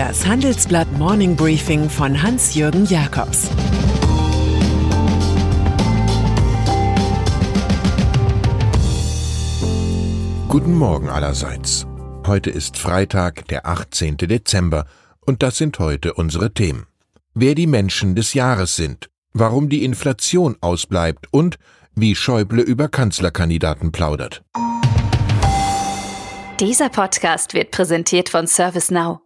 Das Handelsblatt Morning Briefing von Hans-Jürgen Jakobs Guten Morgen allerseits. Heute ist Freitag, der 18. Dezember, und das sind heute unsere Themen. Wer die Menschen des Jahres sind, warum die Inflation ausbleibt und wie Schäuble über Kanzlerkandidaten plaudert. Dieser Podcast wird präsentiert von ServiceNow.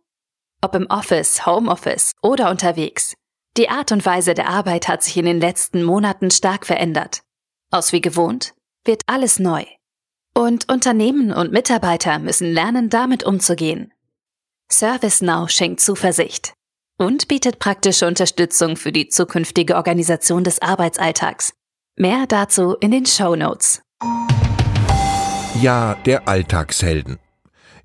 Ob im Office, Homeoffice oder unterwegs. Die Art und Weise der Arbeit hat sich in den letzten Monaten stark verändert. Aus wie gewohnt wird alles neu. Und Unternehmen und Mitarbeiter müssen lernen, damit umzugehen. ServiceNow schenkt Zuversicht und bietet praktische Unterstützung für die zukünftige Organisation des Arbeitsalltags. Mehr dazu in den Show Notes. Ja, der Alltagshelden.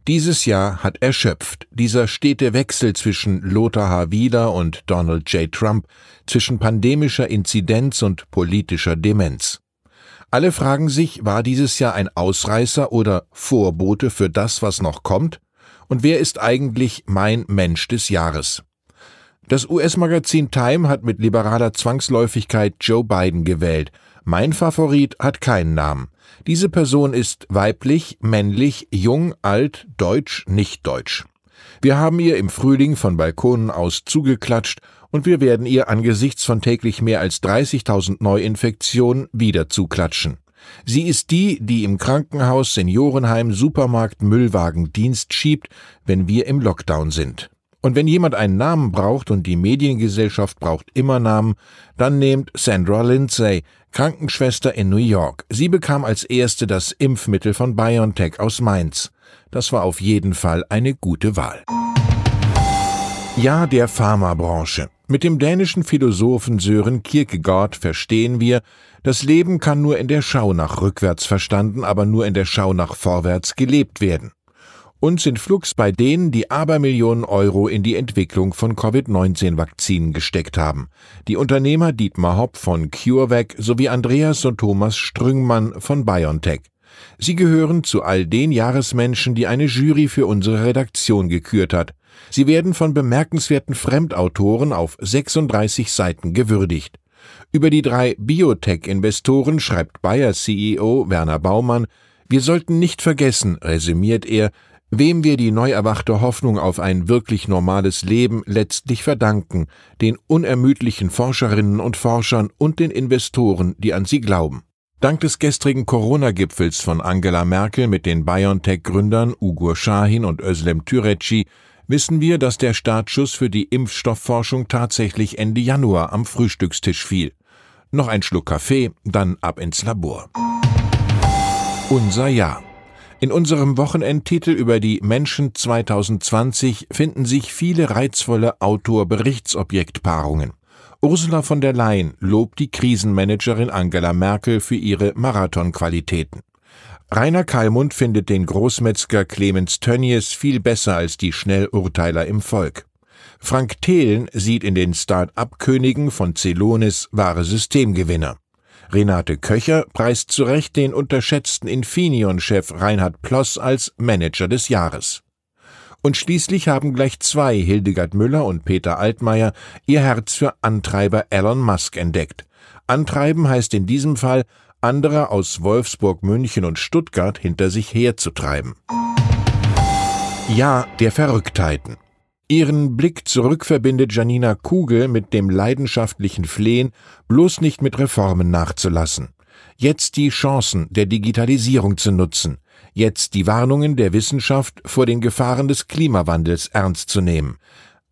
Dieses Jahr hat erschöpft dieser stete Wechsel zwischen Lothar H. Wieler und Donald J. Trump, zwischen pandemischer Inzidenz und politischer Demenz. Alle fragen sich, war dieses Jahr ein Ausreißer oder Vorbote für das, was noch kommt? Und wer ist eigentlich mein Mensch des Jahres? Das US-Magazin Time hat mit liberaler Zwangsläufigkeit Joe Biden gewählt. Mein Favorit hat keinen Namen. Diese Person ist weiblich, männlich, jung, alt, deutsch, nicht deutsch. Wir haben ihr im Frühling von Balkonen aus zugeklatscht und wir werden ihr angesichts von täglich mehr als 30.000 Neuinfektionen wieder zuklatschen. Sie ist die, die im Krankenhaus, Seniorenheim, Supermarkt, Müllwagen Dienst schiebt, wenn wir im Lockdown sind. Und wenn jemand einen Namen braucht und die Mediengesellschaft braucht immer Namen, dann nehmt Sandra Lindsay, Krankenschwester in New York. Sie bekam als erste das Impfmittel von BioNTech aus Mainz. Das war auf jeden Fall eine gute Wahl. Ja, der Pharmabranche. Mit dem dänischen Philosophen Sören Kierkegaard verstehen wir, das Leben kann nur in der Schau nach rückwärts verstanden, aber nur in der Schau nach vorwärts gelebt werden und sind flugs bei denen, die Abermillionen Euro in die Entwicklung von Covid-19-Vakzinen gesteckt haben. Die Unternehmer Dietmar Hopp von CureVac sowie Andreas und Thomas Strüngmann von BioNTech. Sie gehören zu all den Jahresmenschen, die eine Jury für unsere Redaktion gekürt hat. Sie werden von bemerkenswerten Fremdautoren auf 36 Seiten gewürdigt. Über die drei Biotech-Investoren schreibt Bayer-CEO Werner Baumann, wir sollten nicht vergessen, resümiert er, Wem wir die neu erwachte Hoffnung auf ein wirklich normales Leben letztlich verdanken, den unermüdlichen Forscherinnen und Forschern und den Investoren, die an sie glauben. Dank des gestrigen Corona-Gipfels von Angela Merkel mit den BioNTech-Gründern Ugur Shahin und Özlem Türeci wissen wir, dass der Startschuss für die Impfstoffforschung tatsächlich Ende Januar am Frühstückstisch fiel. Noch ein Schluck Kaffee, dann ab ins Labor. Unser Jahr. In unserem Wochenendtitel über die Menschen 2020 finden sich viele reizvolle Autor-Berichtsobjektpaarungen. Ursula von der Leyen lobt die Krisenmanagerin Angela Merkel für ihre Marathonqualitäten. Rainer Kallmund findet den Großmetzger Clemens Tönnies viel besser als die Schnellurteiler im Volk. Frank Thelen sieht in den Start-up-Königen von Celonis wahre Systemgewinner. Renate Köcher preist zu Recht den unterschätzten Infineon-Chef Reinhard Ploss als Manager des Jahres. Und schließlich haben gleich zwei, Hildegard Müller und Peter Altmaier, ihr Herz für Antreiber Elon Musk entdeckt. Antreiben heißt in diesem Fall, andere aus Wolfsburg, München und Stuttgart hinter sich herzutreiben. Ja der Verrücktheiten. Ihren Blick zurück verbindet Janina Kugel mit dem leidenschaftlichen Flehen, bloß nicht mit Reformen nachzulassen. Jetzt die Chancen der Digitalisierung zu nutzen. Jetzt die Warnungen der Wissenschaft vor den Gefahren des Klimawandels ernst zu nehmen.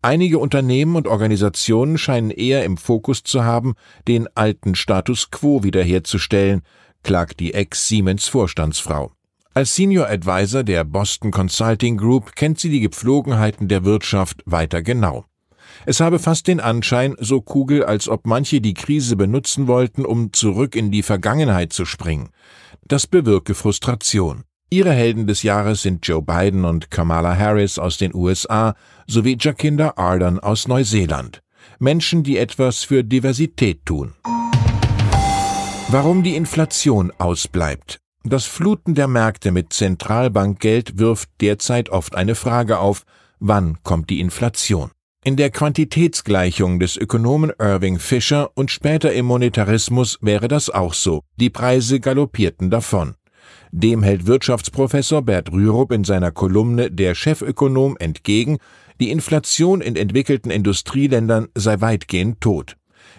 Einige Unternehmen und Organisationen scheinen eher im Fokus zu haben, den alten Status quo wiederherzustellen, klagt die Ex-Siemens-Vorstandsfrau. Als Senior Advisor der Boston Consulting Group kennt sie die Gepflogenheiten der Wirtschaft weiter genau. Es habe fast den Anschein, so Kugel, als ob manche die Krise benutzen wollten, um zurück in die Vergangenheit zu springen. Das bewirke Frustration. Ihre Helden des Jahres sind Joe Biden und Kamala Harris aus den USA sowie Jacinda Ardern aus Neuseeland. Menschen, die etwas für Diversität tun. Warum die Inflation ausbleibt. Das Fluten der Märkte mit Zentralbankgeld wirft derzeit oft eine Frage auf, Wann kommt die Inflation? In der Quantitätsgleichung des Ökonomen Irving Fisher und später im Monetarismus wäre das auch so. Die Preise galoppierten davon. Dem hält Wirtschaftsprofessor Bert Rürup in seiner Kolumne Der Chefökonom entgegen, die Inflation in entwickelten Industrieländern sei weitgehend tot.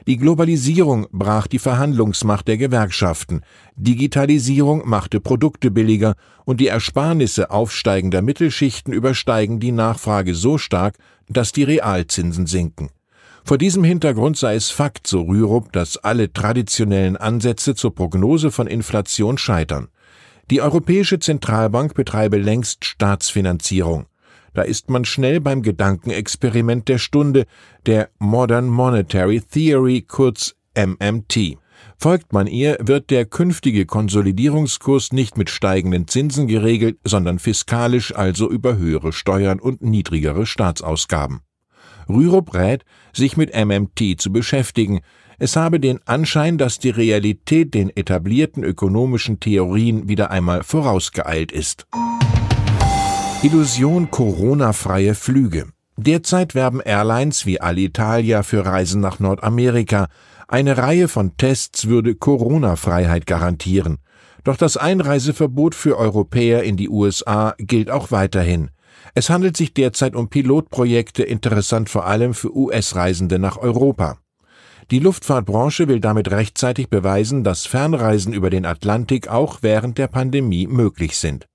Die Globalisierung brach die Verhandlungsmacht der Gewerkschaften, Digitalisierung machte Produkte billiger und die Ersparnisse aufsteigender Mittelschichten übersteigen die Nachfrage so stark, dass die Realzinsen sinken. Vor diesem Hintergrund sei es Fakt, so Rürup, dass alle traditionellen Ansätze zur Prognose von Inflation scheitern. Die Europäische Zentralbank betreibe längst Staatsfinanzierung. Da ist man schnell beim Gedankenexperiment der Stunde, der Modern Monetary Theory, kurz MMT. Folgt man ihr, wird der künftige Konsolidierungskurs nicht mit steigenden Zinsen geregelt, sondern fiskalisch, also über höhere Steuern und niedrigere Staatsausgaben. Rürup rät, sich mit MMT zu beschäftigen. Es habe den Anschein, dass die Realität den etablierten ökonomischen Theorien wieder einmal vorausgeeilt ist. Illusion Corona-freie Flüge. Derzeit werben Airlines wie Alitalia für Reisen nach Nordamerika. Eine Reihe von Tests würde Corona-Freiheit garantieren. Doch das Einreiseverbot für Europäer in die USA gilt auch weiterhin. Es handelt sich derzeit um Pilotprojekte, interessant vor allem für US-Reisende nach Europa. Die Luftfahrtbranche will damit rechtzeitig beweisen, dass Fernreisen über den Atlantik auch während der Pandemie möglich sind.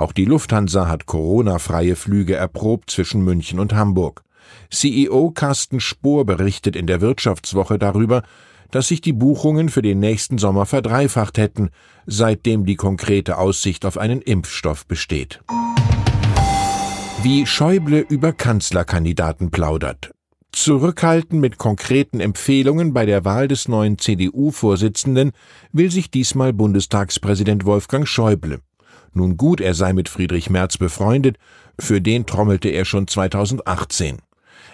Auch die Lufthansa hat Corona-freie Flüge erprobt zwischen München und Hamburg. CEO Carsten Spohr berichtet in der Wirtschaftswoche darüber, dass sich die Buchungen für den nächsten Sommer verdreifacht hätten, seitdem die konkrete Aussicht auf einen Impfstoff besteht. Wie Schäuble über Kanzlerkandidaten plaudert. Zurückhalten mit konkreten Empfehlungen bei der Wahl des neuen CDU-Vorsitzenden will sich diesmal Bundestagspräsident Wolfgang Schäuble. Nun gut, er sei mit Friedrich Merz befreundet, für den trommelte er schon 2018.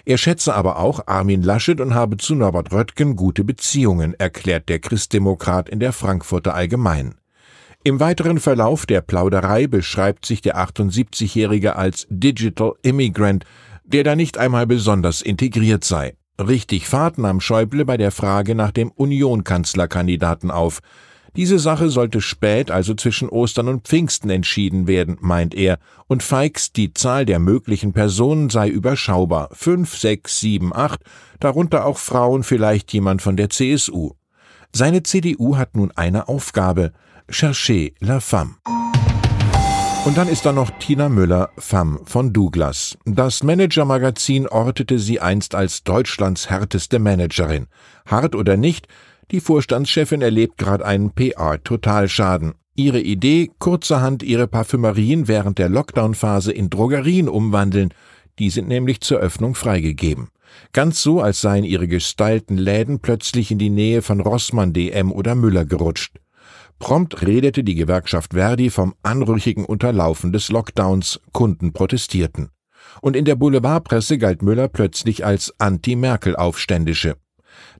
Er schätze aber auch Armin Laschet und habe zu Norbert Röttgen gute Beziehungen, erklärt der Christdemokrat in der Frankfurter Allgemein. Im weiteren Verlauf der Plauderei beschreibt sich der 78-Jährige als Digital Immigrant, der da nicht einmal besonders integriert sei. Richtig Fahrt nahm Schäuble bei der Frage nach dem Union-Kanzlerkandidaten auf. Diese Sache sollte spät, also zwischen Ostern und Pfingsten entschieden werden, meint er, und feixt die Zahl der möglichen Personen sei überschaubar, fünf, sechs, sieben, acht, darunter auch Frauen, vielleicht jemand von der CSU. Seine CDU hat nun eine Aufgabe, chercher la femme. Und dann ist da noch Tina Müller, Femme von Douglas. Das Manager-Magazin ortete sie einst als Deutschlands härteste Managerin. Hart oder nicht, die Vorstandschefin erlebt gerade einen PR-Totalschaden. Ihre Idee, kurzerhand ihre Parfümerien während der Lockdown-Phase in Drogerien umwandeln, die sind nämlich zur Öffnung freigegeben. Ganz so, als seien ihre gestylten Läden plötzlich in die Nähe von Rossmann, DM oder Müller gerutscht. Prompt redete die Gewerkschaft Verdi vom anrüchigen Unterlaufen des Lockdowns, Kunden protestierten. Und in der Boulevardpresse galt Müller plötzlich als Anti-Merkel-Aufständische.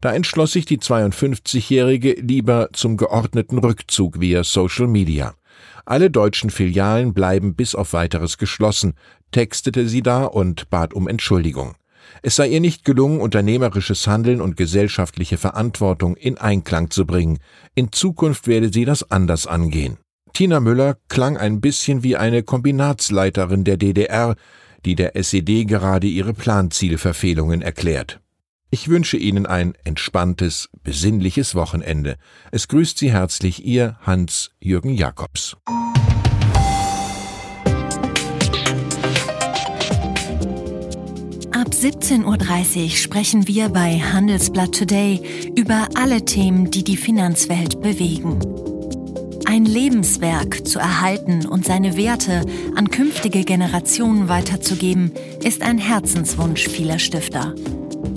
Da entschloss sich die 52-Jährige lieber zum geordneten Rückzug via Social Media. Alle deutschen Filialen bleiben bis auf weiteres geschlossen, textete sie da und bat um Entschuldigung. Es sei ihr nicht gelungen, unternehmerisches Handeln und gesellschaftliche Verantwortung in Einklang zu bringen. In Zukunft werde sie das anders angehen. Tina Müller klang ein bisschen wie eine Kombinatsleiterin der DDR, die der SED gerade ihre Planzielverfehlungen erklärt. Ich wünsche Ihnen ein entspanntes, besinnliches Wochenende. Es grüßt Sie herzlich Ihr Hans-Jürgen Jakobs. Ab 17.30 Uhr sprechen wir bei Handelsblatt Today über alle Themen, die die Finanzwelt bewegen. Ein Lebenswerk zu erhalten und seine Werte an künftige Generationen weiterzugeben, ist ein Herzenswunsch vieler Stifter.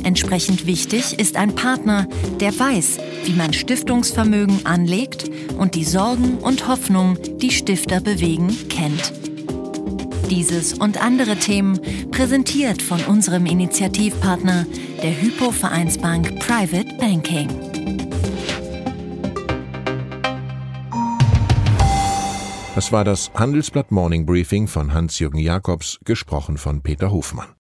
Entsprechend wichtig ist ein Partner, der weiß, wie man Stiftungsvermögen anlegt und die Sorgen und Hoffnungen, die Stifter bewegen, kennt. Dieses und andere Themen präsentiert von unserem Initiativpartner, der Hypo Vereinsbank Private Banking. Das war das Handelsblatt Morning Briefing von Hans-Jürgen Jakobs, gesprochen von Peter Hofmann.